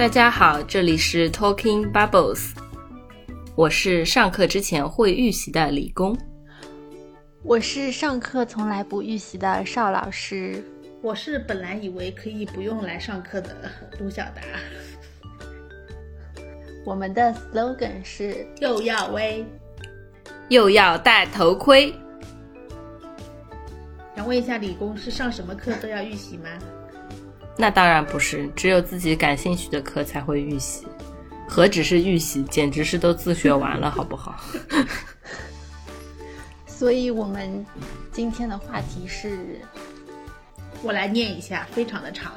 大家好，这里是 Talking Bubbles，我是上课之前会预习的理工，我是上课从来不预习的邵老师，我是本来以为可以不用来上课的卢小达。我们的 slogan 是又要威，又要戴头盔。想问一下，理工是上什么课都要预习吗？那当然不是，只有自己感兴趣的课才会预习，何止是预习，简直是都自学完了，好不好？所以我们今天的话题是，我来念一下，非常的长。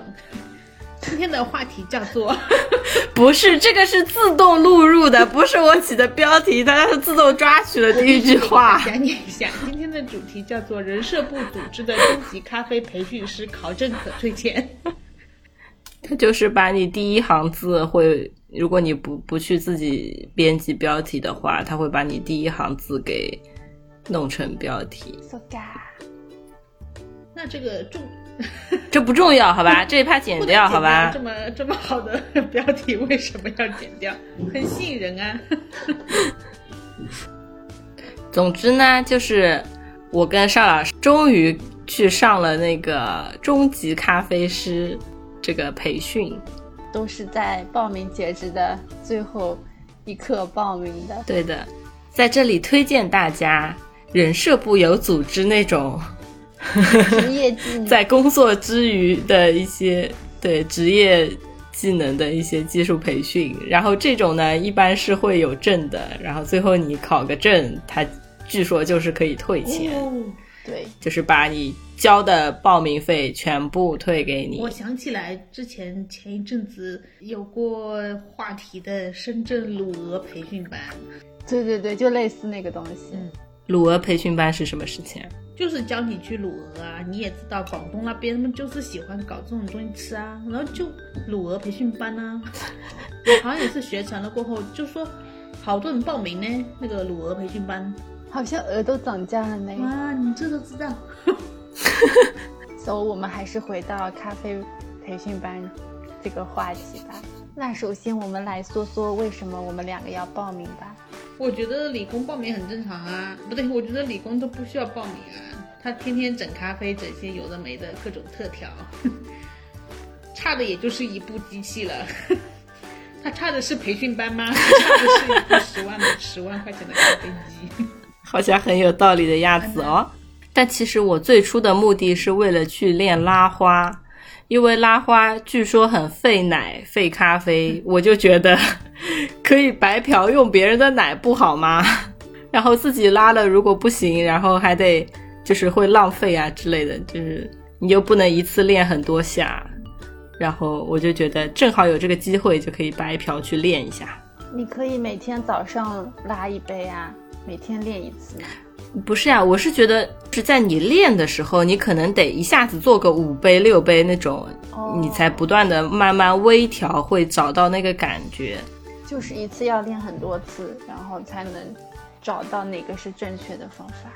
今天的话题叫做，不是这个是自动录入的，不是我起的标题，它是自动抓取的第一句话。想念一下，今天的主题叫做人社部组织的中级咖啡培训师考证可推荐。他就是把你第一行字会，如果你不不去自己编辑标题的话，它会把你第一行字给弄成标题。那这个重。这不重要，好吧？这一趴剪掉，好吧？这么这么好的 标题为什么要剪掉？很吸引人啊！总之呢，就是我跟邵老师终于去上了那个中级咖啡师这个培训，都是在报名截止的最后一刻报名的。对的，在这里推荐大家，人社部有组织那种。职业技能，在工作之余的一些对职业技能的一些技术培训，然后这种呢一般是会有证的，然后最后你考个证，它据说就是可以退钱，对，就是把你交的报名费全部退给你。我想起来之前前一阵子有过话题的深圳鲁鹅培训班，对对对，就类似那个东西。嗯鲁鹅培训班是什么事情？就是教你去鲁鹅啊，你也知道广东那边他们就是喜欢搞这种东西吃啊，然后就鲁鹅培训班呢，好像也是学成了过后，就说好多人报名呢，那个鲁鹅培训班，好像鹅都涨价了呢。哇，你这都知道。所 以，我们还是回到咖啡培训班这个话题吧。那首先我们来说说为什么我们两个要报名吧。我觉得理工报名很正常啊，不对，我觉得理工都不需要报名啊，他天天整咖啡，整些有的没的各种特调，差的也就是一部机器了。他差的是培训班吗？差的是一部十万十万块钱的咖啡机，好像很有道理的样子哦。但其实我最初的目的是为了去练拉花。因为拉花据说很费奶费咖啡，我就觉得 可以白嫖用别人的奶不好吗？然后自己拉了如果不行，然后还得就是会浪费啊之类的，就是你又不能一次练很多下，然后我就觉得正好有这个机会就可以白嫖去练一下。你可以每天早上拉一杯啊，每天练一次。不是呀，我是觉得是在你练的时候，你可能得一下子做个五杯六杯那种，你才不断的慢慢微调，会找到那个感觉。就是一次要练很多次，然后才能找到哪个是正确的方法。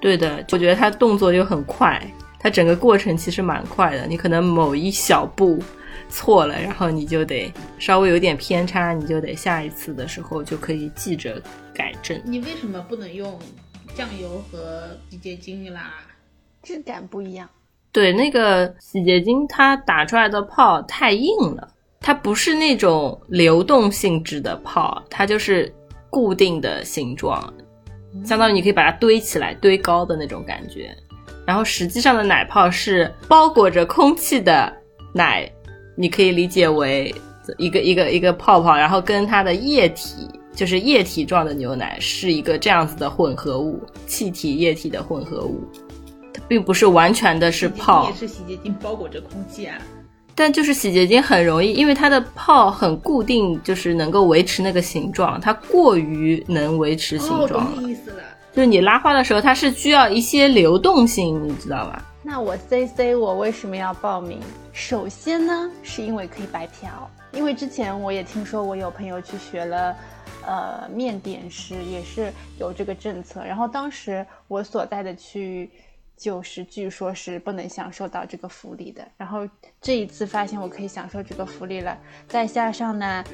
对的，我觉得他动作就很快，他整个过程其实蛮快的。你可能某一小步错了，然后你就得稍微有点偏差，你就得下一次的时候就可以记着改正。你为什么不能用？酱油和洗洁精啦，质感不一样。对，那个洗洁精它打出来的泡太硬了，它不是那种流动性质的泡，它就是固定的形状，相当于你可以把它堆起来，堆高的那种感觉。然后实际上的奶泡是包裹着空气的奶，你可以理解为一个一个一个泡泡，然后跟它的液体。就是液体状的牛奶是一个这样子的混合物，气体液体的混合物，它并不是完全的是泡。也是洗洁精包裹着空气啊。但就是洗洁精很容易，因为它的泡很固定，就是能够维持那个形状。它过于能维持形状了。意思了。就是你拉花的时候，它是需要一些流动性，你知道吧？那我 C C 我为什么要报名？首先呢，是因为可以白嫖，因为之前我也听说我有朋友去学了。呃，面点师也是有这个政策。然后当时我所在的区域就是据说是不能享受到这个福利的。然后这一次发现我可以享受这个福利了，再加上呢，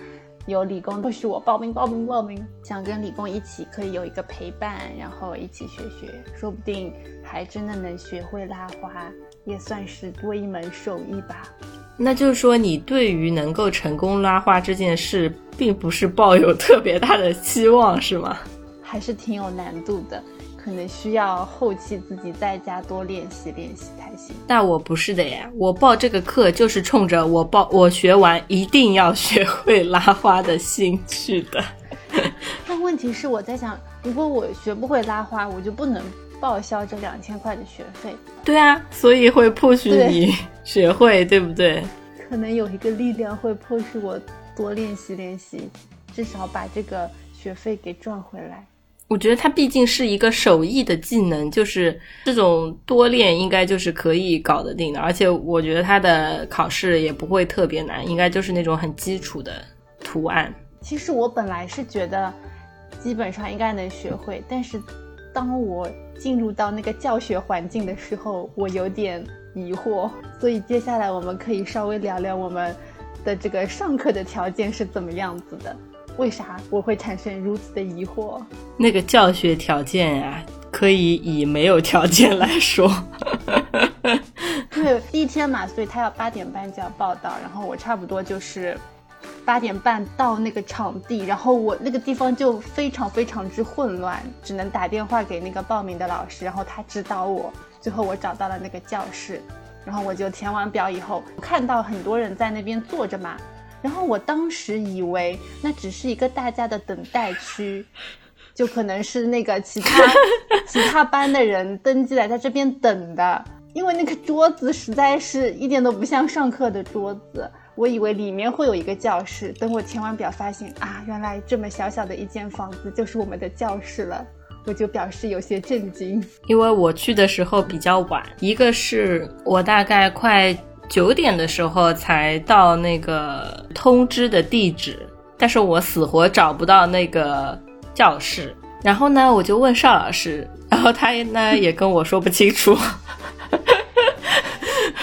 有理工迫使我报名报名报名，想跟理工一起可以有一个陪伴，然后一起学学，说不定还真的能学会拉花，也算是多一门手艺吧。那就是说，你对于能够成功拉花这件事，并不是抱有特别大的期望，是吗？还是挺有难度的，可能需要后期自己在家多练习练习才行。但我不是的呀，我报这个课就是冲着我报我学完一定要学会拉花的心去的。但问题是，我在想，如果我学不会拉花，我就不能报销这两千块的学费。对啊，所以会迫使你学会，对不对？可能有一个力量会迫使我多练习练习，至少把这个学费给赚回来。我觉得它毕竟是一个手艺的技能，就是这种多练应该就是可以搞得定的。而且我觉得它的考试也不会特别难，应该就是那种很基础的图案。其实我本来是觉得基本上应该能学会，但是当我进入到那个教学环境的时候，我有点疑惑。所以接下来我们可以稍微聊聊我们的这个上课的条件是怎么样子的。为啥我会产生如此的疑惑？那个教学条件呀，可以以没有条件来说。对，第一天嘛，所以他要八点半就要报到，然后我差不多就是八点半到那个场地，然后我那个地方就非常非常之混乱，只能打电话给那个报名的老师，然后他指导我，最后我找到了那个教室，然后我就填完表以后，看到很多人在那边坐着嘛。然后我当时以为那只是一个大家的等待区，就可能是那个其他 其他班的人登记来在这边等的，因为那个桌子实在是一点都不像上课的桌子。我以为里面会有一个教室，等我填完表发现啊，原来这么小小的一间房子就是我们的教室了，我就表示有些震惊。因为我去的时候比较晚，一个是我大概快。九点的时候才到那个通知的地址，但是我死活找不到那个教室。然后呢，我就问邵老师，然后他呢也跟我说不清楚。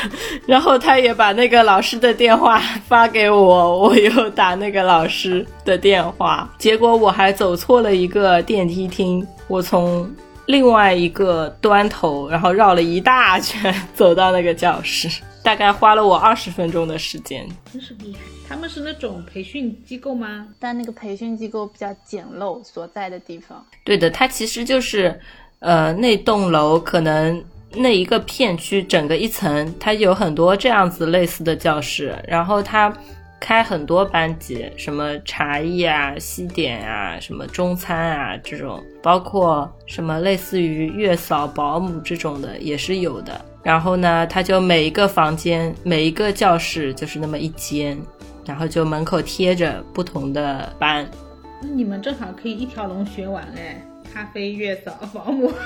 然后他也把那个老师的电话发给我，我又打那个老师的电话，结果我还走错了一个电梯厅，我从另外一个端头，然后绕了一大圈走到那个教室。大概花了我二十分钟的时间，真是厉害。他们是那种培训机构吗？但那个培训机构比较简陋，所在的地方。对的，它其实就是，呃，那栋楼可能那一个片区整个一层，它有很多这样子类似的教室，然后它开很多班级，什么茶艺啊、西点啊、什么中餐啊这种，包括什么类似于月嫂、保姆这种的也是有的。然后呢，他就每一个房间、每一个教室就是那么一间，然后就门口贴着不同的班。那你们正好可以一条龙学完哎，咖啡、月嫂、保姆，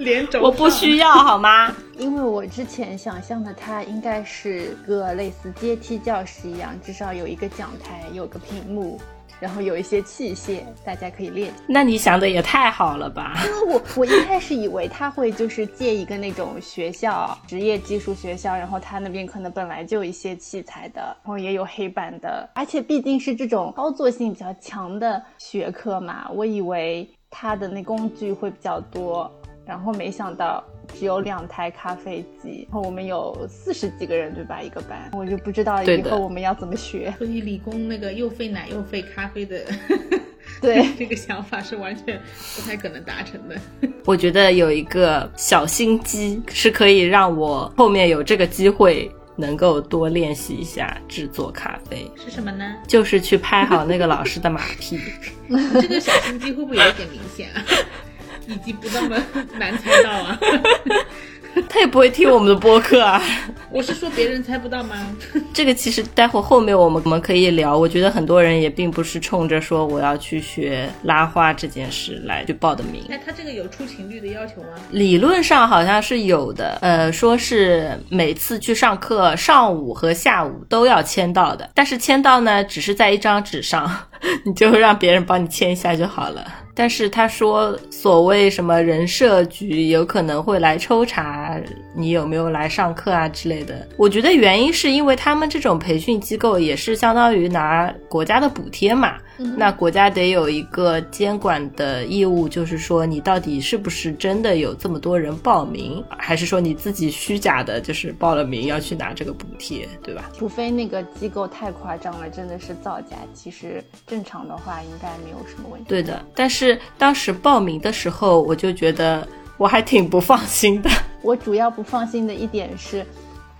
连轴。我不需要好吗？因为我之前想象的它应该是个类似阶梯教室一样，至少有一个讲台，有个屏幕。然后有一些器械，大家可以练。那你想的也太好了吧？因为我我一开始以为他会就是借一个那种学校，职业技术学校，然后他那边可能本来就有一些器材的，然后也有黑板的，而且毕竟是这种操作性比较强的学科嘛，我以为他的那工具会比较多，然后没想到。只有两台咖啡机，然后我们有四十几个人，对吧？一个班，我就不知道以后我们要怎么学。所以理工那个又费奶又费咖啡的，对 这个想法是完全不太可能达成的。我觉得有一个小心机是可以让我后面有这个机会能够多练习一下制作咖啡。是什么呢？就是去拍好那个老师的马屁。这个小心机会不会有点明显啊？以及不那么难猜到啊，他也不会听我们的播客啊。我是说别人猜不到吗？这个其实待会后面我们我们可以聊。我觉得很多人也并不是冲着说我要去学拉花这件事来去报的名。那他这个有出勤率的要求吗？理论上好像是有的，呃，说是每次去上课上午和下午都要签到的，但是签到呢只是在一张纸上，你就让别人帮你签一下就好了。但是他说所谓什么人社局有可能会来抽查你有没有来上课啊之类的。我觉得原因是因为他们这种培训机构也是相当于拿国家的补贴嘛。那国家得有一个监管的义务，就是说你到底是不是真的有这么多人报名，还是说你自己虚假的，就是报了名要去拿这个补贴，对吧？除非那个机构太夸张了，真的是造假。其实正常的话，应该没有什么问题。对的，但是当时报名的时候，我就觉得我还挺不放心的。我主要不放心的一点是。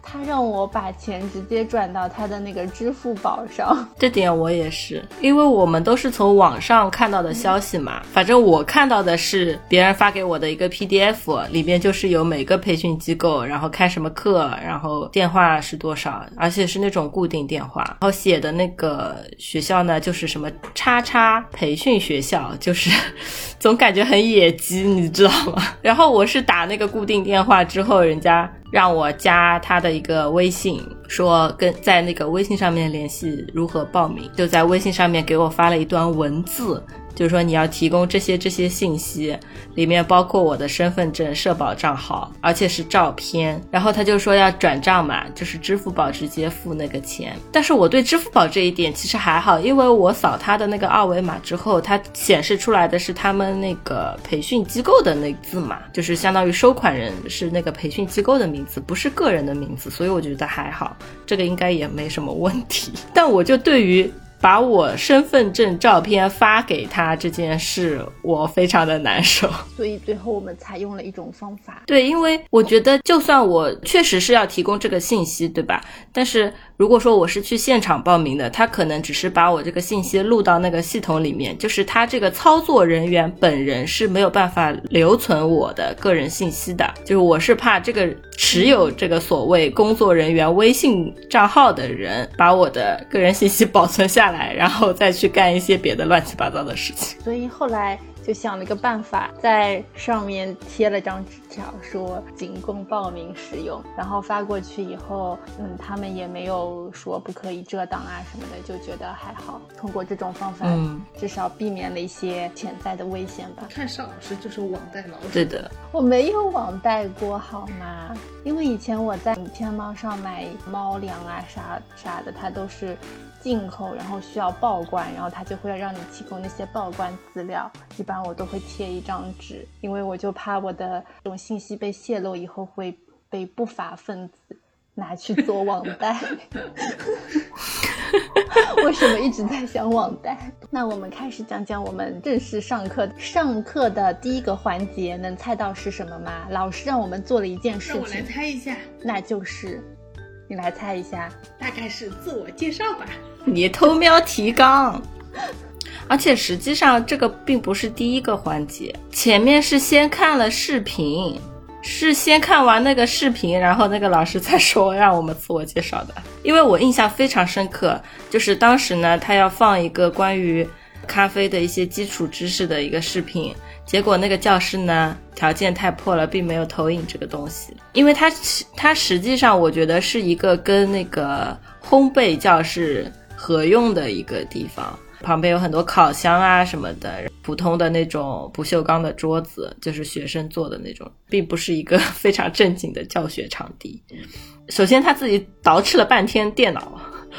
他让我把钱直接转到他的那个支付宝上，这点我也是，因为我们都是从网上看到的消息嘛。反正我看到的是别人发给我的一个 PDF，里面就是有每个培训机构，然后开什么课，然后电话是多少，而且是那种固定电话。然后写的那个学校呢，就是什么叉叉培训学校，就是 总感觉很野鸡，你知道吗？然后我是打那个固定电话之后，人家。让我加他的一个微信，说跟在那个微信上面联系如何报名，就在微信上面给我发了一段文字。就是说你要提供这些这些信息，里面包括我的身份证、社保账号，而且是照片。然后他就说要转账嘛，就是支付宝直接付那个钱。但是我对支付宝这一点其实还好，因为我扫他的那个二维码之后，它显示出来的是他们那个培训机构的那字嘛，就是相当于收款人是那个培训机构的名字，不是个人的名字，所以我觉得还好，这个应该也没什么问题。但我就对于。把我身份证照片发给他这件事，我非常的难受。所以最后我们采用了一种方法。对，因为我觉得，就算我确实是要提供这个信息，对吧？但是。如果说我是去现场报名的，他可能只是把我这个信息录到那个系统里面，就是他这个操作人员本人是没有办法留存我的个人信息的。就是我是怕这个持有这个所谓工作人员微信账号的人把我的个人信息保存下来，然后再去干一些别的乱七八糟的事情。所以后来。就想了一个办法，在上面贴了张纸条，说仅供报名使用。然后发过去以后，嗯，他们也没有说不可以遮挡啊什么的，就觉得还好。通过这种方法，嗯，至少避免了一些潜在的危险吧。看邵老师就是网贷老师。对的，我没有网贷过，好吗？因为以前我在天猫上买猫粮啊啥啥的，它都是。进口，然后需要报关，然后他就会让你提供那些报关资料。一般我都会贴一张纸，因为我就怕我的这种信息被泄露以后会被不法分子拿去做网贷。为什么一直在想网贷？那我们开始讲讲我们正式上课。上课的第一个环节，能猜到是什么吗？老师让我们做了一件事情，让我来猜一下，那就是。你来猜一下，大概是自我介绍吧。你偷瞄提纲，而且实际上这个并不是第一个环节，前面是先看了视频，是先看完那个视频，然后那个老师才说让我们自我介绍的。因为我印象非常深刻，就是当时呢，他要放一个关于咖啡的一些基础知识的一个视频。结果那个教室呢，条件太破了，并没有投影这个东西。因为它它实际上我觉得是一个跟那个烘焙教室合用的一个地方，旁边有很多烤箱啊什么的，普通的那种不锈钢的桌子，就是学生坐的那种，并不是一个非常正经的教学场地。首先他自己捯饬了半天电脑，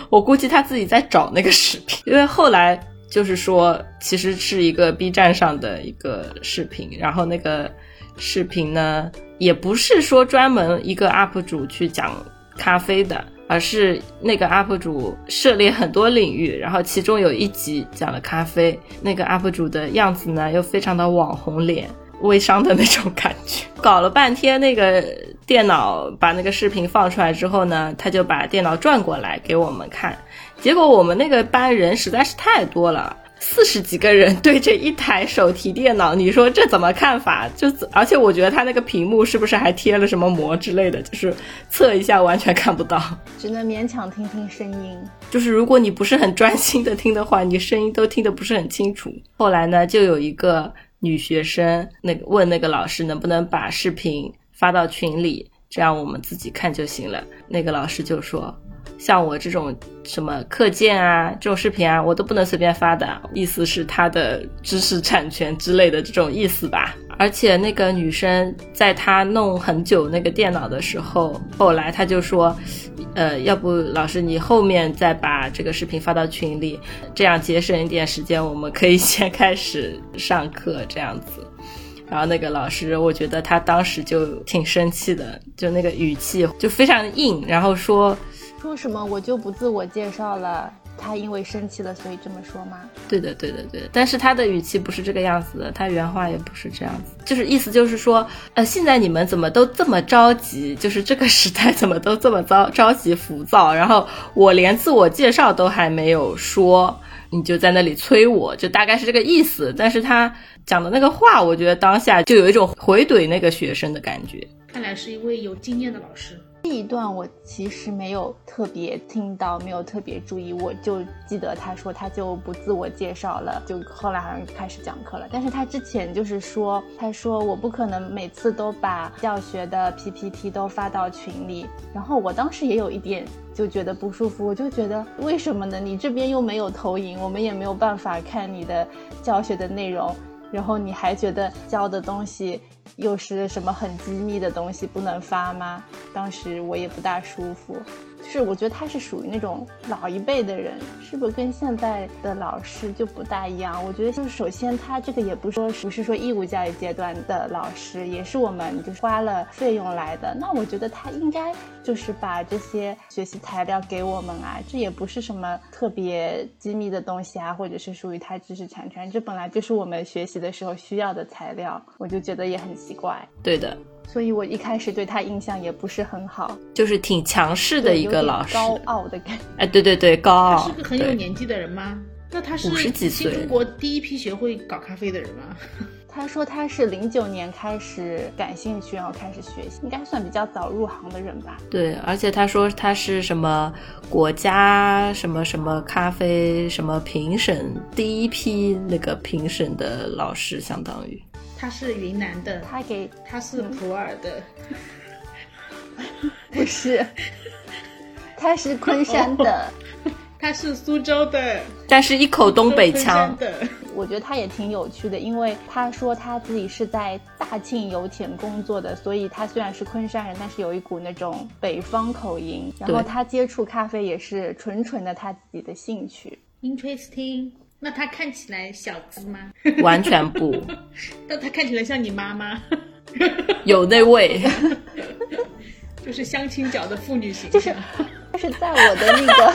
我估计他自己在找那个视频，因为后来。就是说，其实是一个 B 站上的一个视频，然后那个视频呢，也不是说专门一个 UP 主去讲咖啡的，而是那个 UP 主涉猎很多领域，然后其中有一集讲了咖啡，那个 UP 主的样子呢，又非常的网红脸，微商的那种感觉，搞了半天那个电脑把那个视频放出来之后呢，他就把电脑转过来给我们看。结果我们那个班人实在是太多了，四十几个人对着一台手提电脑，你说这怎么看法？就而且我觉得他那个屏幕是不是还贴了什么膜之类的？就是测一下完全看不到，只能勉强听听声音。就是如果你不是很专心的听的话，你声音都听得不是很清楚。后来呢，就有一个女学生那个问那个老师能不能把视频发到群里，这样我们自己看就行了。那个老师就说。像我这种什么课件啊，这种视频啊，我都不能随便发的。意思是他的知识产权之类的这种意思吧。而且那个女生在她弄很久那个电脑的时候，后来她就说，呃，要不老师你后面再把这个视频发到群里，这样节省一点时间，我们可以先开始上课这样子。然后那个老师，我觉得他当时就挺生气的，就那个语气就非常硬，然后说说什么我就不自我介绍了。他因为生气了，所以这么说吗？对的，对的，对的。但是他的语气不是这个样子的，他原话也不是这样子，就是意思就是说，呃，现在你们怎么都这么着急？就是这个时代怎么都这么着着急浮躁？然后我连自我介绍都还没有说，你就在那里催我，就大概是这个意思。但是他讲的那个话，我觉得当下就有一种回怼那个学生的感觉。看来是一位有经验的老师。这一段我其实没有特别听到，没有特别注意，我就记得他说他就不自我介绍了，就后来好像开始讲课了。但是他之前就是说，他说我不可能每次都把教学的 PPT 都发到群里，然后我当时也有一点就觉得不舒服，我就觉得为什么呢？你这边又没有投影，我们也没有办法看你的教学的内容，然后你还觉得教的东西。又是什么很机密的东西不能发吗？当时我也不大舒服。就是，我觉得他是属于那种老一辈的人，是不是跟现在的老师就不大一样？我觉得就是首先他这个也不说不是说义务教育阶段的老师，也是我们就是花了费用来的。那我觉得他应该就是把这些学习材料给我们啊，这也不是什么特别机密的东西啊，或者是属于他知识产权，这本来就是我们学习的时候需要的材料，我就觉得也很奇怪。对的。所以我一开始对他印象也不是很好，就是挺强势的一个老师，高傲的感觉。哎，对对对，高傲。他是个很有年纪的人吗？那他是五十几岁，中国第一批学会搞咖啡的人吗？他说他是零九年开始感兴趣，然后开始学习，应该算比较早入行的人吧。对，而且他说他是什么国家什么什么咖啡什么评审第一批那个评审的老师，相当于。他是云南的，他给他是普洱的，不是，他是昆山的，他是苏州的，但是一口东北腔的。我觉得他也挺有趣的，因为他说他自己是在大庆油田工作的，所以他虽然是昆山人，但是有一股那种北方口音。然后他接触咖啡也是纯纯的他自己的兴趣。Interesting。那他看起来小资吗？完全不。但他看起来像你妈妈，有那味，就是相亲角的妇女形象。就是，就是在我的那个，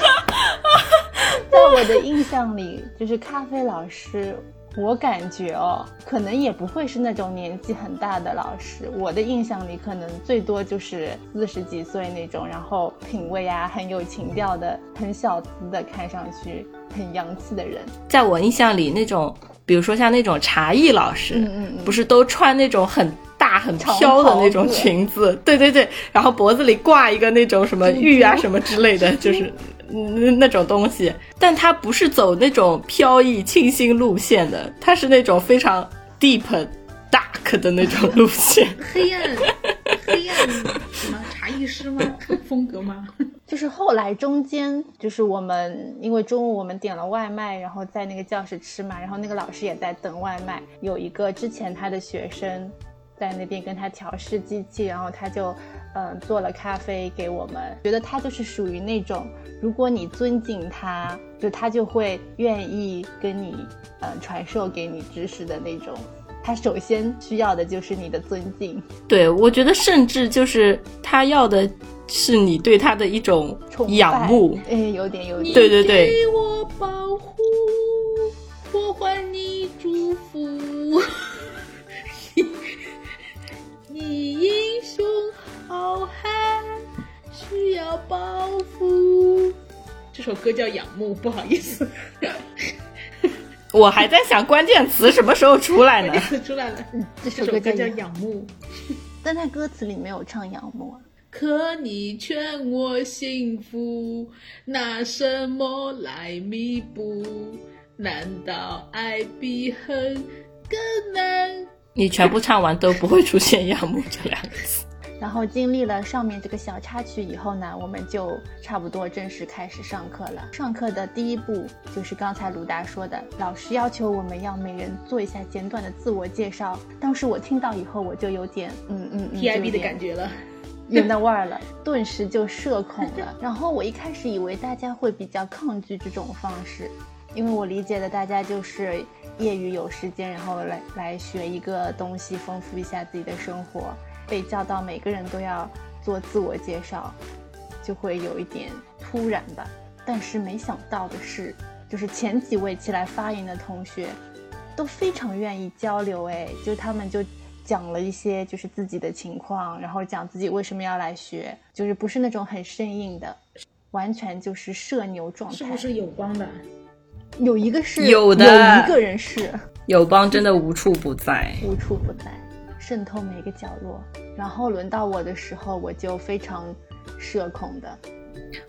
在我的印象里，就是咖啡老师，我感觉哦，可能也不会是那种年纪很大的老师。我的印象里，可能最多就是四十几岁那种，然后品味啊很有情调的，很小资的，看上去。很洋气的人，在我印象里，那种比如说像那种茶艺老师，嗯嗯，不是都穿那种很大很飘的那种裙子，对对对，然后脖子里挂一个那种什么玉啊什么之类的，就是那那种东西。但他不是走那种飘逸清新路线的，他是那种非常 deep dark 的那种路线，黑暗黑暗什么茶艺师吗？风格吗？就是后来中间，就是我们因为中午我们点了外卖，然后在那个教室吃嘛，然后那个老师也在等外卖。有一个之前他的学生在那边跟他调试机器，然后他就嗯做了咖啡给我们。觉得他就是属于那种，如果你尊敬他，就他就会愿意跟你嗯传授给你知识的那种。他首先需要的就是你的尊敬。对，我觉得甚至就是他要的。是你对他的一种仰慕，哎，有点有点。对对对。给我保护，我还你祝福。你英雄好汉需要包袱。这首歌叫《仰慕》，不好意思。我还在想关键词什么时候出来呢？出来了，这首歌叫《仰慕》，但他歌词里没有唱仰慕啊。可你劝我幸福，拿什么来弥补？难道爱比恨更难？你全部唱完都不会出现“仰慕”这两个字。然后经历了上面这个小插曲以后呢，我们就差不多正式开始上课了。上课的第一步就是刚才鲁达说的，老师要求我们要每人做一下简短的自我介绍。当时我听到以后，我就有点嗯嗯嗯 T I B 的感觉了，有那味儿了，顿时就社恐了。然后我一开始以为大家会比较抗拒这种方式，因为我理解的大家就是业余有时间，然后来来学一个东西，丰富一下自己的生活。被叫到每个人都要做自我介绍，就会有一点突然吧。但是没想到的是，就是前几位起来发言的同学都非常愿意交流，哎，就他们就讲了一些就是自己的情况，然后讲自己为什么要来学，就是不是那种很生硬的，完全就是社牛状态。是不是有光的？有一个是有的有一个人是友邦真的无处不在。无处不在。渗透每个角落，然后轮到我的时候，我就非常社恐的。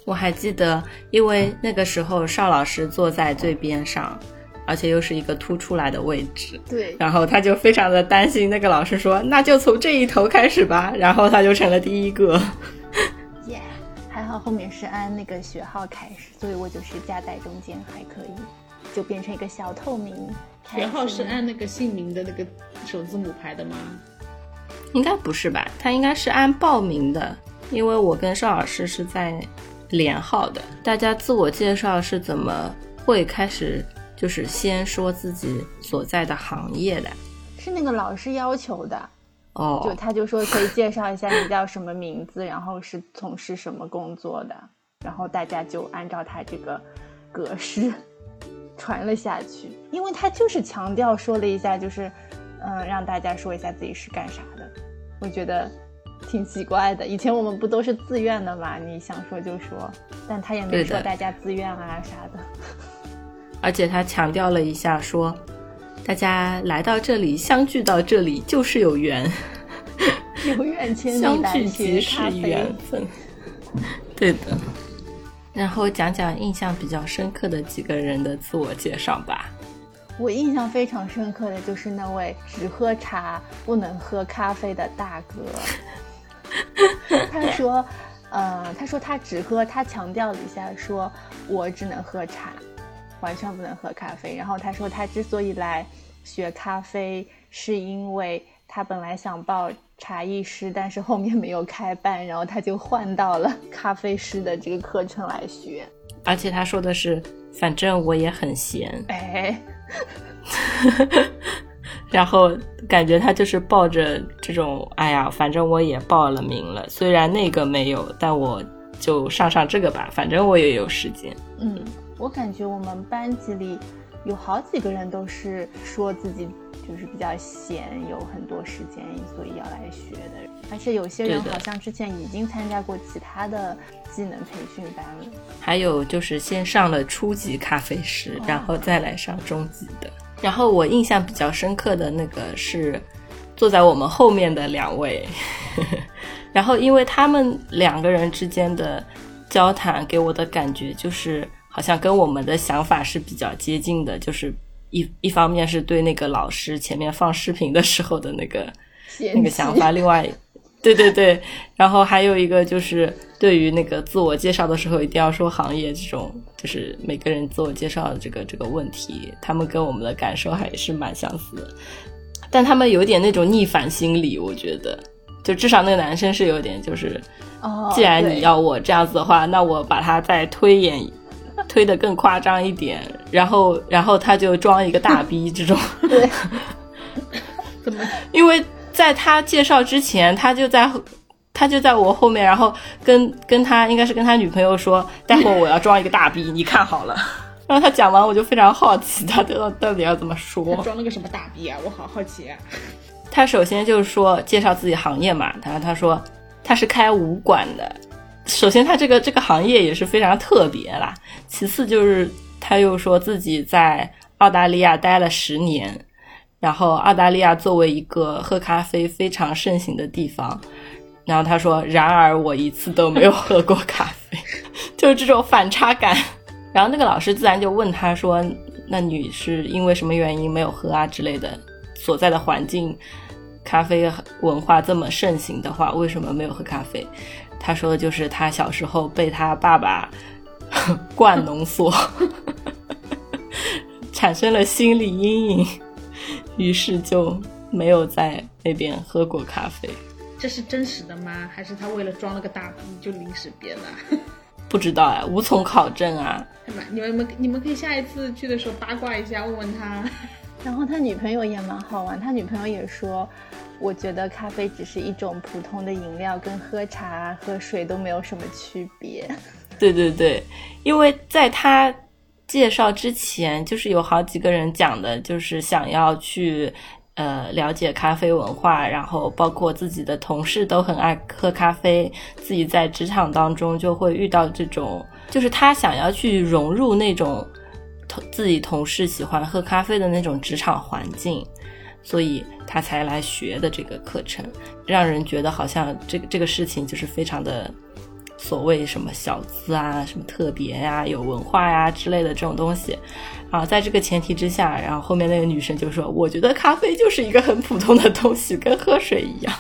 我还记得，因为那个时候邵老师坐在最边上，而且又是一个凸出来的位置，对，然后他就非常的担心。那个老师说：“那就从这一头开始吧。”然后他就成了第一个。耶，还好后面是按那个学号开始，所以我就是夹在中间，还可以，就变成一个小透明。学号是按那个姓名的那个首字母排的吗？应该不是吧？他应该是按报名的，因为我跟邵老师是在连号的。大家自我介绍是怎么会开始？就是先说自己所在的行业的，是那个老师要求的。哦，就他就说可以介绍一下你叫什么名字，然后是从事什么工作的，然后大家就按照他这个格式。传了下去，因为他就是强调说了一下，就是，嗯，让大家说一下自己是干啥的。我觉得挺奇怪的。以前我们不都是自愿的嘛？你想说就说，但他也没说大家自愿啊啥的。而且他强调了一下，说大家来到这里，相聚到这里就是有缘，有缘千里相聚即是缘分。对的。然后讲讲印象比较深刻的几个人的自我介绍吧。我印象非常深刻的就是那位只喝茶不能喝咖啡的大哥。他说，呃，他说他只喝，他强调了一下，说我只能喝茶，完全不能喝咖啡。然后他说他之所以来学咖啡，是因为他本来想报茶艺师，但是后面没有开办，然后他就换到了咖啡师的这个课程来学。而且他说的是，反正我也很闲，哎，然后感觉他就是抱着这种，哎呀，反正我也报了名了，虽然那个没有，但我就上上这个吧，反正我也有时间。嗯，我感觉我们班级里有好几个人都是说自己就是比较闲，有很多时间，所以要来学的。而且有些人好像之前已经参加过其他的技能培训班了。还有就是先上了初级咖啡师，然后再来上中级的。然后我印象比较深刻的那个是坐在我们后面的两位，然后因为他们两个人之间的交谈给我的感觉就是好像跟我们的想法是比较接近的，就是一一方面是对那个老师前面放视频的时候的那个那个想法，另外，对对对，然后还有一个就是对于那个自我介绍的时候一定要说行业这种，就是每个人自我介绍的这个这个问题，他们跟我们的感受还是蛮相似的，但他们有点那种逆反心理，我觉得，就至少那个男生是有点就是，哦，既然你要我这样子的话，那我把它再推演。推的更夸张一点，然后，然后他就装一个大逼这种，对，怎么？因为在他介绍之前，他就在他就在我后面，然后跟跟他应该是跟他女朋友说，待会儿我要装一个大逼，你看好了。然后他讲完，我就非常好奇，他到到底要怎么他说。装了个什么大逼啊？我好好奇啊！他首先就是说介绍自己行业嘛，然后他说他是开武馆的。首先，他这个这个行业也是非常特别啦。其次就是他又说自己在澳大利亚待了十年，然后澳大利亚作为一个喝咖啡非常盛行的地方，然后他说，然而我一次都没有喝过咖啡，就是这种反差感。然后那个老师自然就问他说：“那你是因为什么原因没有喝啊之类的？所在的环境咖啡文化这么盛行的话，为什么没有喝咖啡？他说的就是他小时候被他爸爸 灌浓缩，产生了心理阴影，于是就没有在那边喝过咖啡。这是真实的吗？还是他为了装了个大逼就临时编的？不知道啊，无从考证啊。你们你们你们可以下一次去的时候八卦一下，问问他。然后他女朋友也蛮好玩，他女朋友也说，我觉得咖啡只是一种普通的饮料，跟喝茶、喝水都没有什么区别。对对对，因为在他介绍之前，就是有好几个人讲的，就是想要去。呃，了解咖啡文化，然后包括自己的同事都很爱喝咖啡，自己在职场当中就会遇到这种，就是他想要去融入那种同自己同事喜欢喝咖啡的那种职场环境，所以他才来学的这个课程，让人觉得好像这个这个事情就是非常的。所谓什么小资啊，什么特别呀，有文化呀之类的这种东西，啊，在这个前提之下，然后后面那个女生就说：“我觉得咖啡就是一个很普通的东西，跟喝水一样，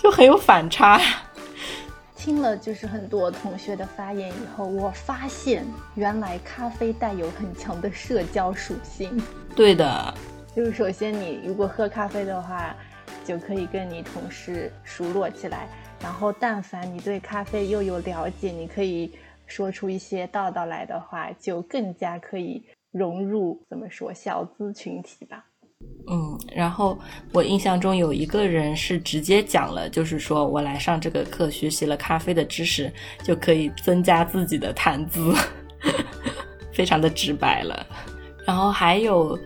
就很有反差。”听了就是很多同学的发言以后，我发现原来咖啡带有很强的社交属性。对的，就是首先你如果喝咖啡的话，就可以跟你同事熟络起来。然后，但凡你对咖啡又有了解，你可以说出一些道道来的话，就更加可以融入怎么说小资群体吧。嗯，然后我印象中有一个人是直接讲了，就是说我来上这个课学习了咖啡的知识，就可以增加自己的谈资，非常的直白了。然后还有，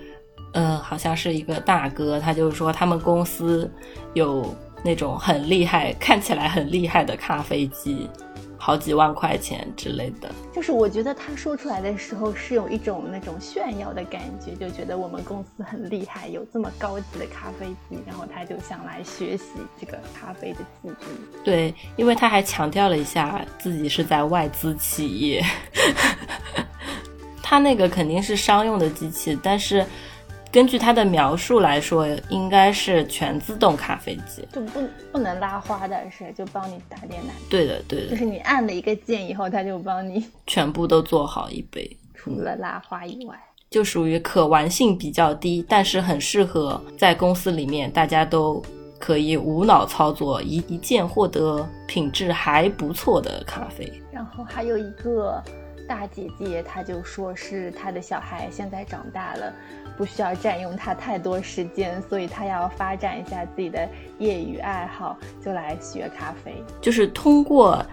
嗯，好像是一个大哥，他就是说他们公司有。那种很厉害，看起来很厉害的咖啡机，好几万块钱之类的。就是我觉得他说出来的时候是有一种那种炫耀的感觉，就觉得我们公司很厉害，有这么高级的咖啡机，然后他就想来学习这个咖啡的技艺。对，因为他还强调了一下自己是在外资企业，他那个肯定是商用的机器，但是。根据它的描述来说，应该是全自动咖啡机，就不不能拉花的是，就帮你打点奶。对的，对的，就是你按了一个键以后，它就帮你全部都做好一杯，除了拉花以外，就属于可玩性比较低，但是很适合在公司里面，大家都可以无脑操作，一一键获得品质还不错的咖啡。然后还有一个大姐姐，她就说是她的小孩现在长大了。不需要占用她太多时间，所以她要发展一下自己的业余爱好，就来学咖啡。就是通过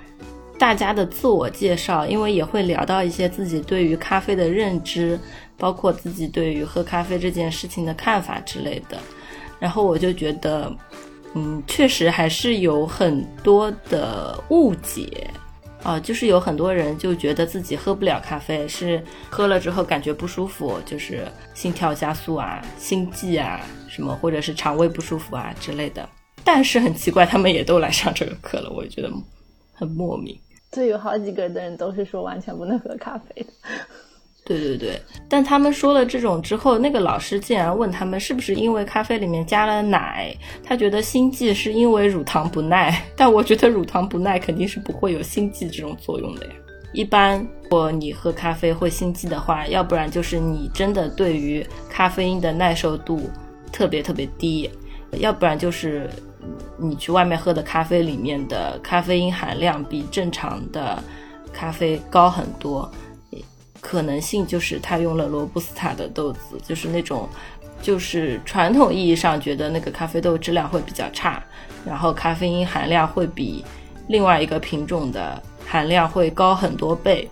大家的自我介绍，因为也会聊到一些自己对于咖啡的认知，包括自己对于喝咖啡这件事情的看法之类的。然后我就觉得，嗯，确实还是有很多的误解。哦，就是有很多人就觉得自己喝不了咖啡，是喝了之后感觉不舒服，就是心跳加速啊、心悸啊什么，或者是肠胃不舒服啊之类的。但是很奇怪，他们也都来上这个课了，我觉得很莫名。对，有好几个的人都是说完全不能喝咖啡的。对对对，但他们说了这种之后，那个老师竟然问他们是不是因为咖啡里面加了奶，他觉得心悸是因为乳糖不耐，但我觉得乳糖不耐肯定是不会有心悸这种作用的呀。一般如果你喝咖啡会心悸的话，要不然就是你真的对于咖啡因的耐受度特别特别低，要不然就是你去外面喝的咖啡里面的咖啡因含量比正常的咖啡高很多。可能性就是他用了罗布斯塔的豆子，就是那种，就是传统意义上觉得那个咖啡豆质量会比较差，然后咖啡因含量会比另外一个品种的含量会高很多倍，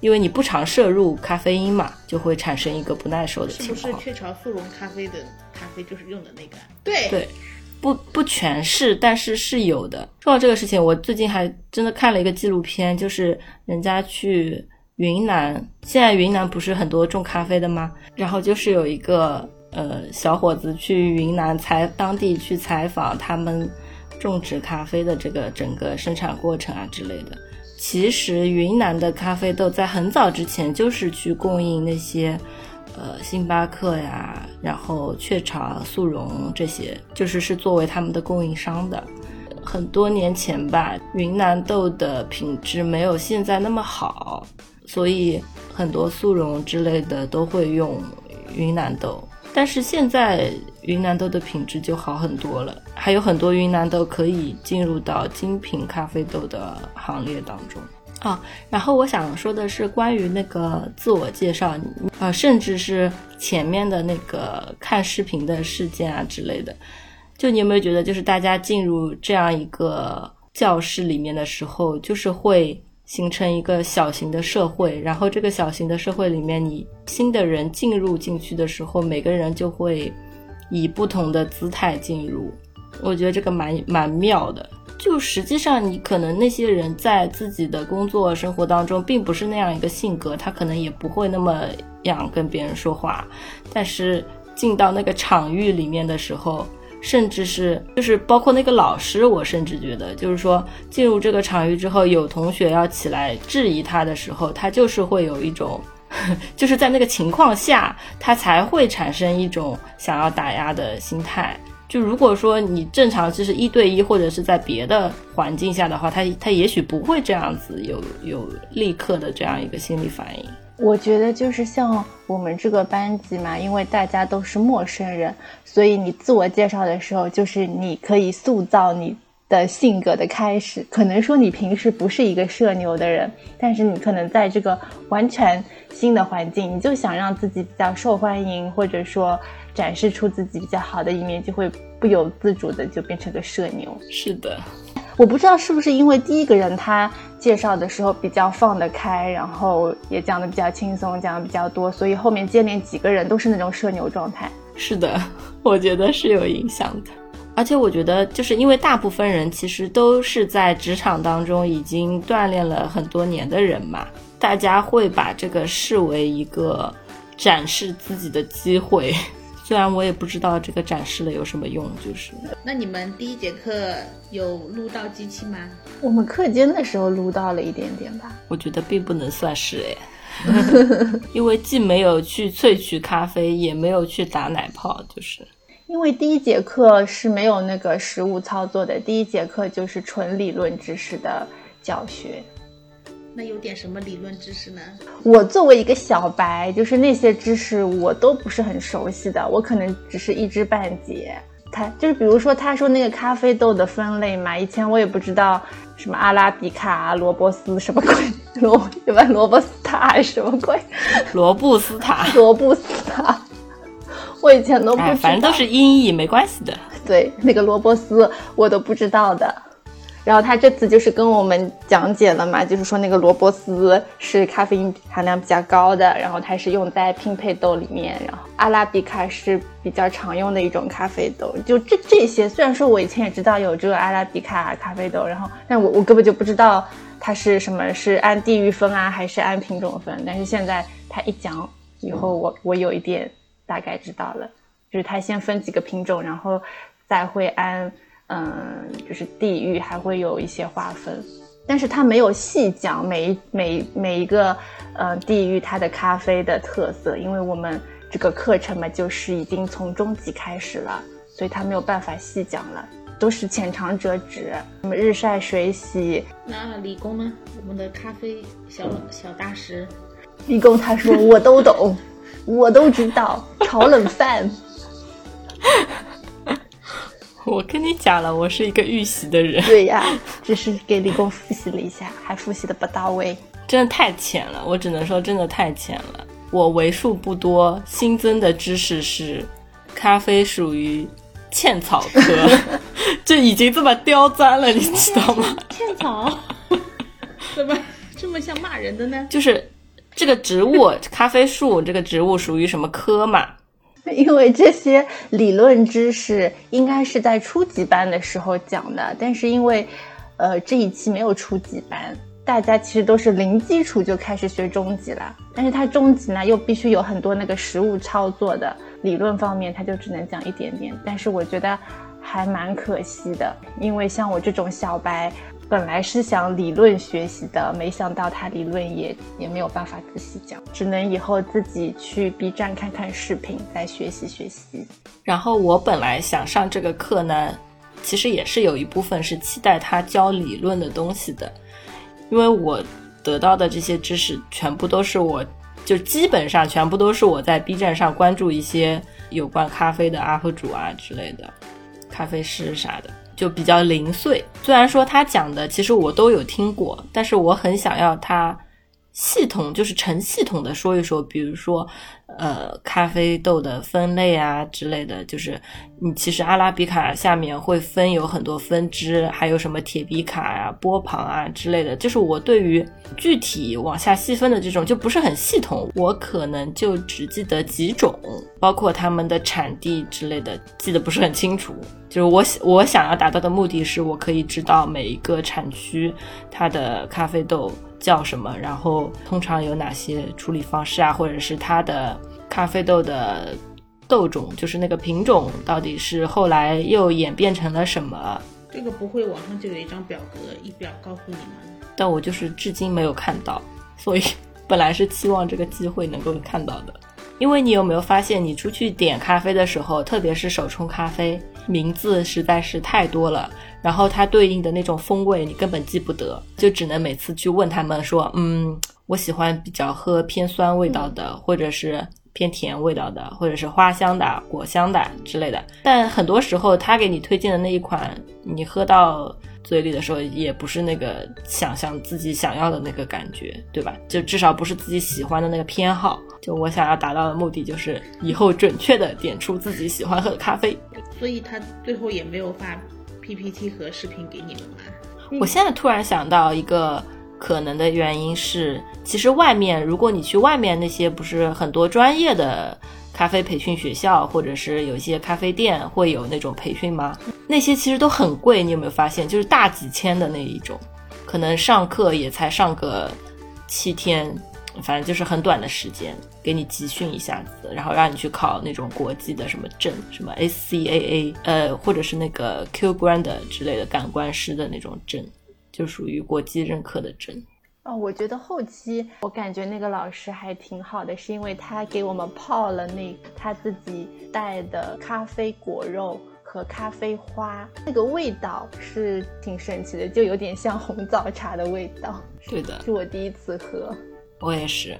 因为你不常摄入咖啡因嘛，就会产生一个不耐受的情况。是不是雀巢速溶咖啡的咖啡就是用的那个？对对，不不全是，但是是有的。说到这个事情，我最近还真的看了一个纪录片，就是人家去。云南现在云南不是很多种咖啡的吗？然后就是有一个呃小伙子去云南采当地去采访他们种植咖啡的这个整个生产过程啊之类的。其实云南的咖啡豆在很早之前就是去供应那些呃星巴克呀，然后雀巢、速溶这些，就是是作为他们的供应商的。很多年前吧，云南豆的品质没有现在那么好，所以很多速溶之类的都会用云南豆。但是现在云南豆的品质就好很多了，还有很多云南豆可以进入到精品咖啡豆的行列当中啊。然后我想说的是关于那个自我介绍，呃，甚至是前面的那个看视频的事件啊之类的。就你有没有觉得，就是大家进入这样一个教室里面的时候，就是会形成一个小型的社会，然后这个小型的社会里面，你新的人进入进去的时候，每个人就会以不同的姿态进入。我觉得这个蛮蛮妙的。就实际上，你可能那些人在自己的工作生活当中，并不是那样一个性格，他可能也不会那么样跟别人说话，但是进到那个场域里面的时候。甚至是就是包括那个老师，我甚至觉得，就是说进入这个场域之后，有同学要起来质疑他的时候，他就是会有一种，就是在那个情况下，他才会产生一种想要打压的心态。就如果说你正常就是一对一或者是在别的环境下的话，他他也许不会这样子有有立刻的这样一个心理反应。我觉得就是像我们这个班级嘛，因为大家都是陌生人，所以你自我介绍的时候，就是你可以塑造你的性格的开始。可能说你平时不是一个社牛的人，但是你可能在这个完全新的环境，你就想让自己比较受欢迎，或者说展示出自己比较好的一面，就会不由自主的就变成个社牛。是的。我不知道是不是因为第一个人他介绍的时候比较放得开，然后也讲的比较轻松，讲的比较多，所以后面接连几个人都是那种社牛状态。是的，我觉得是有影响的。而且我觉得，就是因为大部分人其实都是在职场当中已经锻炼了很多年的人嘛，大家会把这个视为一个展示自己的机会。虽然我也不知道这个展示了有什么用，就是。那你们第一节课有录到机器吗？我们课间的时候录到了一点点吧。我觉得并不能算是哎，因为既没有去萃取咖啡，也没有去打奶泡，就是。因为第一节课是没有那个实物操作的，第一节课就是纯理论知识的教学。那有点什么理论知识呢？我作为一个小白，就是那些知识我都不是很熟悉的，我可能只是一知半解。他就是比如说他说那个咖啡豆的分类嘛，以前我也不知道什么阿拉比卡、罗伯斯什么鬼，罗什么罗伯斯塔什么鬼，罗布斯塔，罗布斯塔，我以前都不知道，反正都是音译，没关系的。对，那个罗伯斯我都不知道的。然后他这次就是跟我们讲解了嘛，就是说那个罗伯斯是咖啡因含量比较高的，然后它是用在拼配豆里面，然后阿拉比卡是比较常用的一种咖啡豆。就这这些，虽然说我以前也知道有这个阿拉比卡咖啡豆，然后但我我根本就不知道它是什么，是按地域分啊，还是按品种分？但是现在他一讲以后，我我有一点大概知道了，就是他先分几个品种，然后再会按。嗯，就是地域还会有一些划分，但是它没有细讲每一每每一个呃地域它的咖啡的特色，因为我们这个课程嘛，就是已经从中级开始了，所以它没有办法细讲了，都是浅尝辄止。什么日晒水洗？那理工呢？我们的咖啡小小大师，理工他说我都懂，我都知道炒冷饭。我跟你讲了，我是一个预习的人。对呀，只是给理工复习了一下，还复习的不到位，真的太浅了。我只能说，真的太浅了。我为数不多新增的知识是，咖啡属于茜草科，这已经这么刁钻了，你知道吗？茜草 怎么这么像骂人的呢？就是这个植物，咖啡树这个植物属于什么科嘛？因为这些理论知识应该是在初级班的时候讲的，但是因为，呃，这一期没有初级班，大家其实都是零基础就开始学中级了。但是它中级呢，又必须有很多那个实物操作的理论方面，它就只能讲一点点。但是我觉得还蛮可惜的，因为像我这种小白，本来是想理论学习的，没想到他理论也也没有办法仔细讲，只能以后自己去 B 站看看视频再学习学习。然后我本来想上这个课呢，其实也是有一部分是期待他教理论的东西的，因为我得到的这些知识全部都是我。就基本上全部都是我在 B 站上关注一些有关咖啡的 UP 主啊之类的，咖啡师啥的，就比较零碎。虽然说他讲的其实我都有听过，但是我很想要他系统，就是成系统的说一说，比如说。呃，咖啡豆的分类啊之类的，就是你其实阿拉比卡下面会分有很多分支，还有什么铁比卡啊、波旁啊之类的。就是我对于具体往下细分的这种就不是很系统，我可能就只记得几种，包括他们的产地之类的，记得不是很清楚。就是我我想要达到的目的是我可以知道每一个产区它的咖啡豆。叫什么？然后通常有哪些处理方式啊？或者是它的咖啡豆的豆种，就是那个品种到底是后来又演变成了什么？这个不会，网上就有一张表格，一表告诉你们？但我就是至今没有看到，所以本来是期望这个机会能够看到的。因为你有没有发现，你出去点咖啡的时候，特别是手冲咖啡，名字实在是太多了，然后它对应的那种风味你根本记不得，就只能每次去问他们说，嗯，我喜欢比较喝偏酸味道的，或者是偏甜味道的，或者是花香的、果香的之类的。但很多时候他给你推荐的那一款，你喝到。嘴里的时候也不是那个想象自己想要的那个感觉，对吧？就至少不是自己喜欢的那个偏好。就我想要达到的目的就是以后准确的点出自己喜欢喝的咖啡。所以他最后也没有发 PPT 和视频给你们吗？我现在突然想到一个可能的原因是，其实外面如果你去外面那些不是很多专业的。咖啡培训学校，或者是有一些咖啡店会有那种培训吗？那些其实都很贵，你有没有发现？就是大几千的那一种，可能上课也才上个七天，反正就是很短的时间，给你集训一下子，然后让你去考那种国际的什么证，什么 SCAA，呃，或者是那个 Q Grand 之类的感官师的那种证，就属于国际认可的证。哦，我觉得后期我感觉那个老师还挺好的，是因为他给我们泡了那他自己带的咖啡果肉和咖啡花，那个味道是挺神奇的，就有点像红枣茶的味道。对的，是我第一次喝。我也是。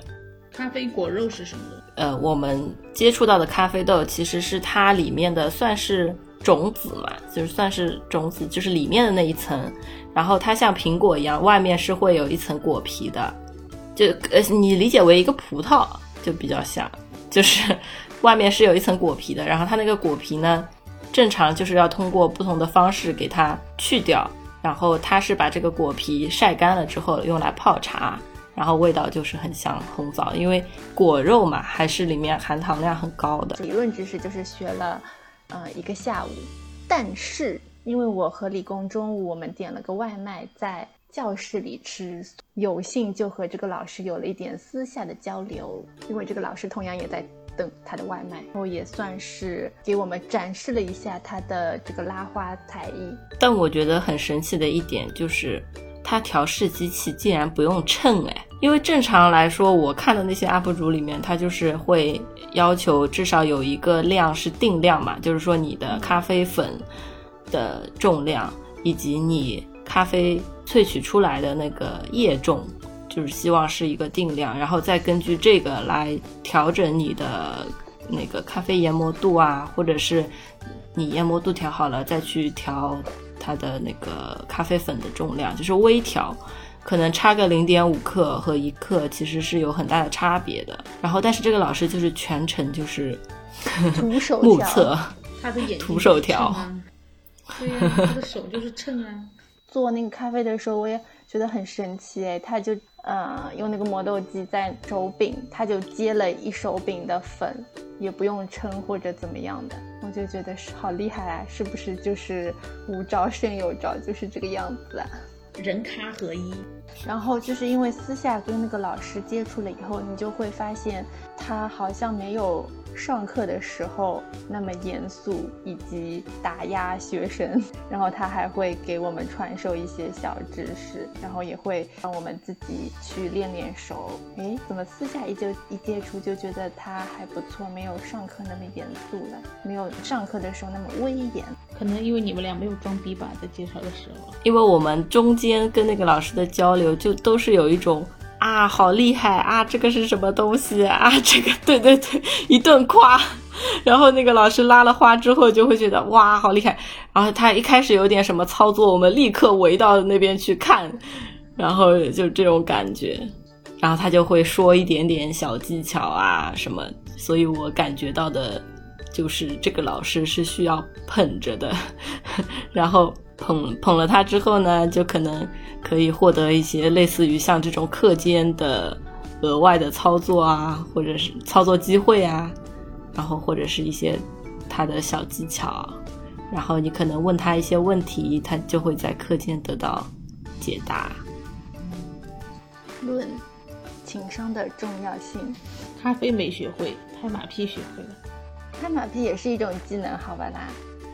咖啡果肉是什么？呃，我们接触到的咖啡豆其实是它里面的算是种子嘛，就是算是种子，就是里面的那一层。然后它像苹果一样，外面是会有一层果皮的，就呃你理解为一个葡萄就比较像，就是 外面是有一层果皮的。然后它那个果皮呢，正常就是要通过不同的方式给它去掉。然后它是把这个果皮晒干了之后用来泡茶，然后味道就是很像红枣，因为果肉嘛，还是里面含糖量很高的。理论知识就是学了，呃一个下午，但是。因为我和李工中午我们点了个外卖，在教室里吃，有幸就和这个老师有了一点私下的交流。因为这个老师同样也在等他的外卖，然后也算是给我们展示了一下他的这个拉花才艺。但我觉得很神奇的一点就是，他调试机器竟然不用秤哎，因为正常来说，我看的那些 UP 主里面，他就是会要求至少有一个量是定量嘛，就是说你的咖啡粉。的重量以及你咖啡萃取出来的那个液重，就是希望是一个定量，然后再根据这个来调整你的那个咖啡研磨度啊，或者是你研磨度调好了再去调它的那个咖啡粉的重量，就是微调，可能差个零点五克和一克其实是有很大的差别的。然后，但是这个老师就是全程就是徒手目测，他的眼徒手调。对呀，他的手就是秤啊。做那个咖啡的时候，我也觉得很神奇哎，他就呃用那个磨豆机在手柄，他就接了一手柄的粉，也不用称或者怎么样的，我就觉得是好厉害啊！是不是就是无招胜有招，就是这个样子啊？人咖合一。然后就是因为私下跟那个老师接触了以后，你就会发现他好像没有上课的时候那么严肃以及打压学生，然后他还会给我们传授一些小知识，然后也会让我们自己去练练手。诶，怎么私下一就一接触就觉得他还不错，没有上课那么严肃了，没有上课的时候那么威严。可能因为你们俩没有装逼吧，在介绍的时候。因为我们中间跟那个老师的交流，就都是有一种啊，好厉害啊，这个是什么东西啊？这个对对对，一顿夸。然后那个老师拉了花之后，就会觉得哇，好厉害。然后他一开始有点什么操作，我们立刻围到那边去看，然后就这种感觉。然后他就会说一点点小技巧啊什么，所以我感觉到的。就是这个老师是需要捧着的，然后捧捧了他之后呢，就可能可以获得一些类似于像这种课间的额外的操作啊，或者是操作机会啊，然后或者是一些他的小技巧，然后你可能问他一些问题，他就会在课间得到解答。论情商的重要性，咖啡没学会，拍马屁学会了。拍马屁也是一种技能，好吧啦。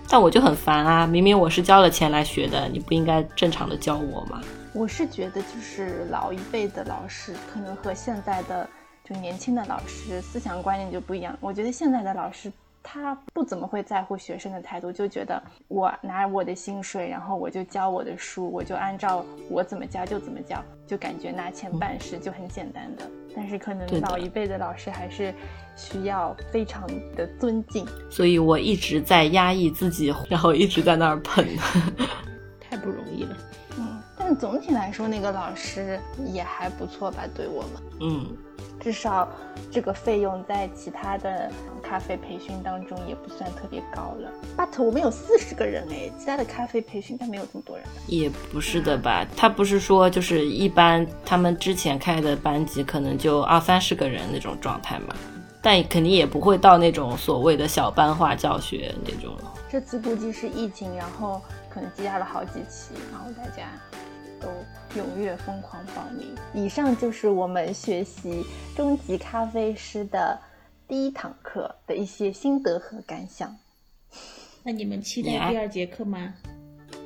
但我就很烦啊！明明我是交了钱来学的，你不应该正常的教我吗？我是觉得，就是老一辈的老师可能和现在的就年轻的老师思想观念就不一样。我觉得现在的老师。他不怎么会在乎学生的态度，就觉得我拿我的薪水，然后我就教我的书，我就按照我怎么教就怎么教，就感觉拿钱办事就很简单的。但是可能老一辈的老师还是需要非常的尊敬，所以我一直在压抑自己，然后一直在那儿喷，太不容易了。嗯，但总体来说，那个老师也还不错吧，对我们。嗯。至少这个费用在其他的咖啡培训当中也不算特别高了。But 我们有四十个人哎，其他的咖啡培训应该没有这么多人。也不是的吧？他不是说就是一般他们之前开的班级可能就二三十个人那种状态嘛，但肯定也不会到那种所谓的小班化教学那种。这次估计是疫情，然后可能积压了好几期，然后大家。都踊跃疯狂报名。以上就是我们学习终极咖啡师的第一堂课的一些心得和感想。那你们期待第二节课吗？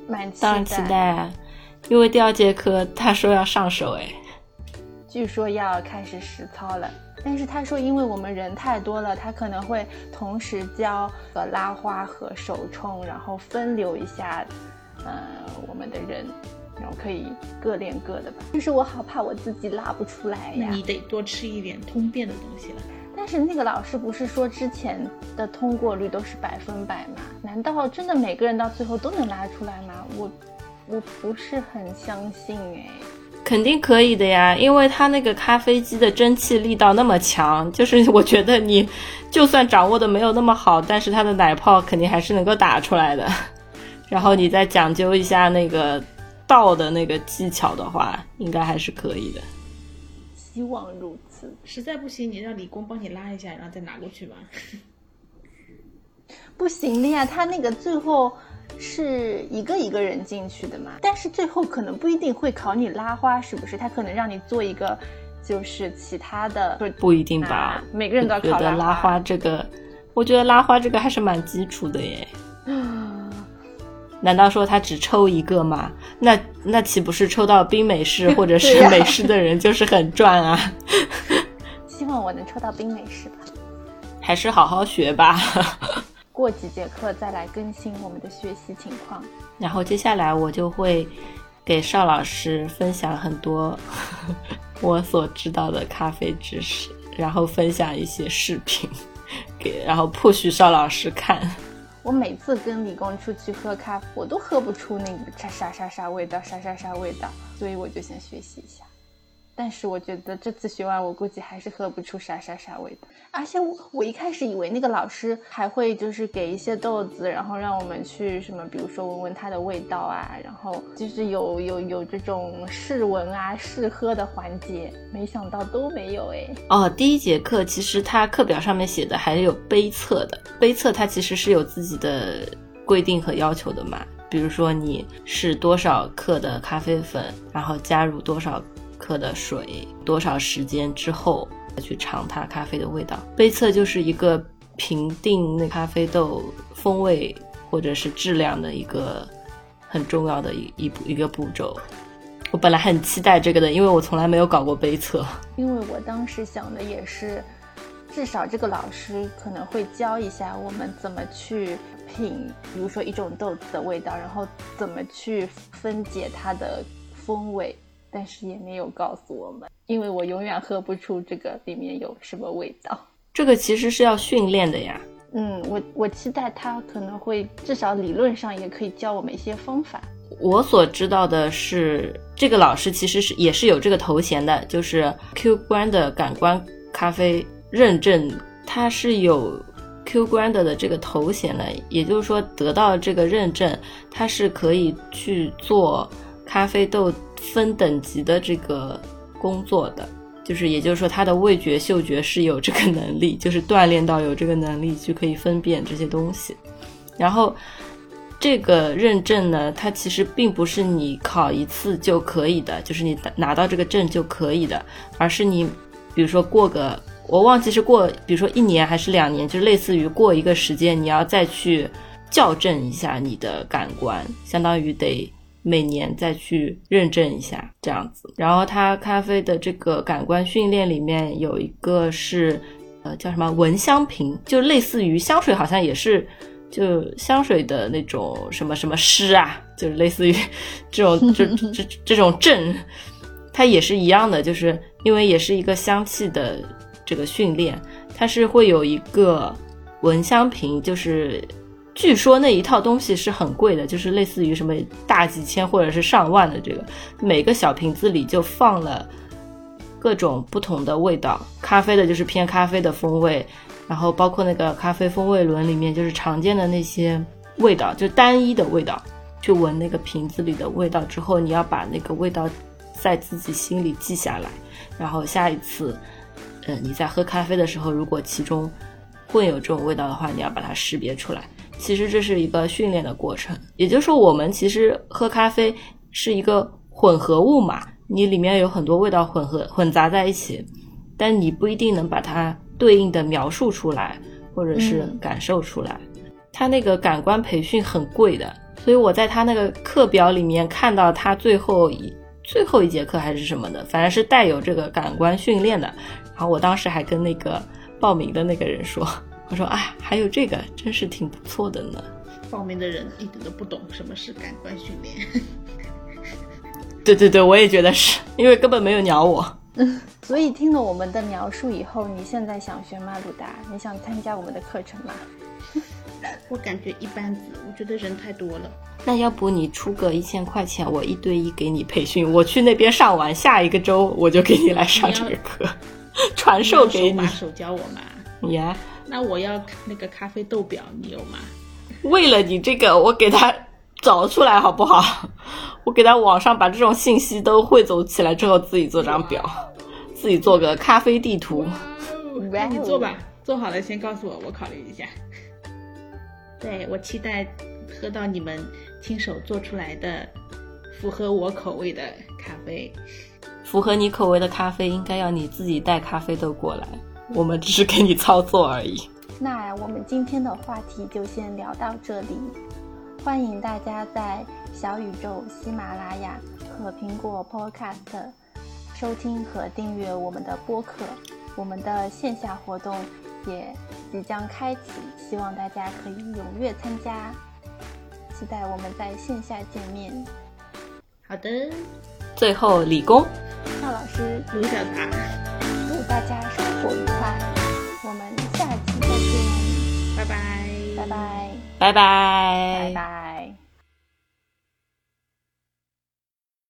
蛮当然期待啊，因为第二节课他说要上手哎，据说要开始实操了。但是他说，因为我们人太多了，他可能会同时教呃拉花和手冲，然后分流一下，呃，我们的人。然后可以各练各的吧，就是我好怕我自己拉不出来呀。你得多吃一点通便的东西了。但是那个老师不是说之前的通过率都是百分百吗？难道真的每个人到最后都能拉出来吗？我我不是很相信哎。肯定可以的呀，因为他那个咖啡机的蒸汽力道那么强，就是我觉得你就算掌握的没有那么好，但是它的奶泡肯定还是能够打出来的。然后你再讲究一下那个。倒的那个技巧的话，应该还是可以的。希望如此。实在不行，你让李工帮你拉一下，然后再拿过去吧。不行的呀，他那个最后是一个一个人进去的嘛。但是最后可能不一定会考你拉花，是不是？他可能让你做一个，就是其他的。不一定吧？每个人都要考拉花这个，我觉得拉花这个还是蛮基础的耶。难道说他只抽一个吗？那那岂不是抽到冰美式 或者是美式的人就是很赚啊？希望我能抽到冰美式吧。还是好好学吧。过几节课再来更新我们的学习情况。然后接下来我就会给邵老师分享很多 我所知道的咖啡知识，然后分享一些视频给，然后迫许邵老师看。我每次跟李工出去喝咖啡，我都喝不出那个啥啥啥啥味道，啥啥啥味道，所以我就想学习一下。但是我觉得这次学完，我估计还是喝不出啥啥啥味道。而且我我一开始以为那个老师还会就是给一些豆子，然后让我们去什么，比如说闻闻它的味道啊，然后就是有有有这种试闻啊、试喝的环节。没想到都没有哎。哦，第一节课其实它课表上面写的还有杯测的，杯测它其实是有自己的规定和要求的嘛。比如说你是多少克的咖啡粉，然后加入多少。克的水多少时间之后去尝它咖啡的味道。杯测就是一个评定那咖啡豆风味或者是质量的一个很重要的一一步一个步骤。我本来很期待这个的，因为我从来没有搞过杯测。因为我当时想的也是，至少这个老师可能会教一下我们怎么去品，比如说一种豆子的味道，然后怎么去分解它的风味。但是也没有告诉我们，因为我永远喝不出这个里面有什么味道。这个其实是要训练的呀。嗯，我我期待他可能会至少理论上也可以教我们一些方法。我所知道的是，这个老师其实是也是有这个头衔的，就是 Q 观的感官咖啡认证，他是有 Q 观的的这个头衔的，也就是说得到这个认证，他是可以去做咖啡豆。分等级的这个工作的，就是也就是说，他的味觉、嗅觉是有这个能力，就是锻炼到有这个能力，就可以分辨这些东西。然后这个认证呢，它其实并不是你考一次就可以的，就是你拿到这个证就可以的，而是你比如说过个，我忘记是过，比如说一年还是两年，就类似于过一个时间，你要再去校正一下你的感官，相当于得。每年再去认证一下这样子，然后它咖啡的这个感官训练里面有一个是，呃，叫什么闻香瓶，就类似于香水，好像也是，就香水的那种什么什么师啊，就是类似于这种 这这这种证，它也是一样的，就是因为也是一个香气的这个训练，它是会有一个闻香瓶，就是。据说那一套东西是很贵的，就是类似于什么大几千或者是上万的这个，每个小瓶子里就放了各种不同的味道，咖啡的就是偏咖啡的风味，然后包括那个咖啡风味轮里面就是常见的那些味道，就单一的味道，去闻那个瓶子里的味道之后，你要把那个味道在自己心里记下来，然后下一次，呃，你在喝咖啡的时候，如果其中混有这种味道的话，你要把它识别出来。其实这是一个训练的过程，也就是说，我们其实喝咖啡是一个混合物嘛，你里面有很多味道混合混杂在一起，但你不一定能把它对应的描述出来，或者是感受出来。他那个感官培训很贵的，所以我在他那个课表里面看到他最后一最后一节课还是什么的，反正是带有这个感官训练的。然后我当时还跟那个报名的那个人说。我说哎，还有这个，真是挺不错的呢。报名的人一点都不懂什么是感官训练。对对对，我也觉得是因为根本没有鸟我。所以听了我们的描述以后，你现在想学马鲁达？你想参加我们的课程吗？我感觉一般子，我觉得人太多了。那要不你出个一千块钱，我一对一给你培训，我去那边上完，下一个周我就给你来上这个课，传授给你。手教我嘛？呀。那我要那个咖啡豆表，你有吗？为了你这个，我给他找出来好不好？我给他网上把这种信息都汇总起来之后，自己做张表，自己做个咖啡地图。你做吧，做好了先告诉我，我考虑一下。对我期待喝到你们亲手做出来的符合我口味的咖啡。符合你口味的咖啡，应该要你自己带咖啡豆过来。我们只是给你操作而已。那我们今天的话题就先聊到这里。欢迎大家在小宇宙、喜马拉雅和苹果 Podcast 收听和订阅我们的播客。我们的线下活动也即将开启，希望大家可以踊跃参加。期待我们在线下见面。好的，最后理工，赵老师卢小达。祝大家生活愉快，我们下期再见，拜拜，拜拜，拜拜，拜拜。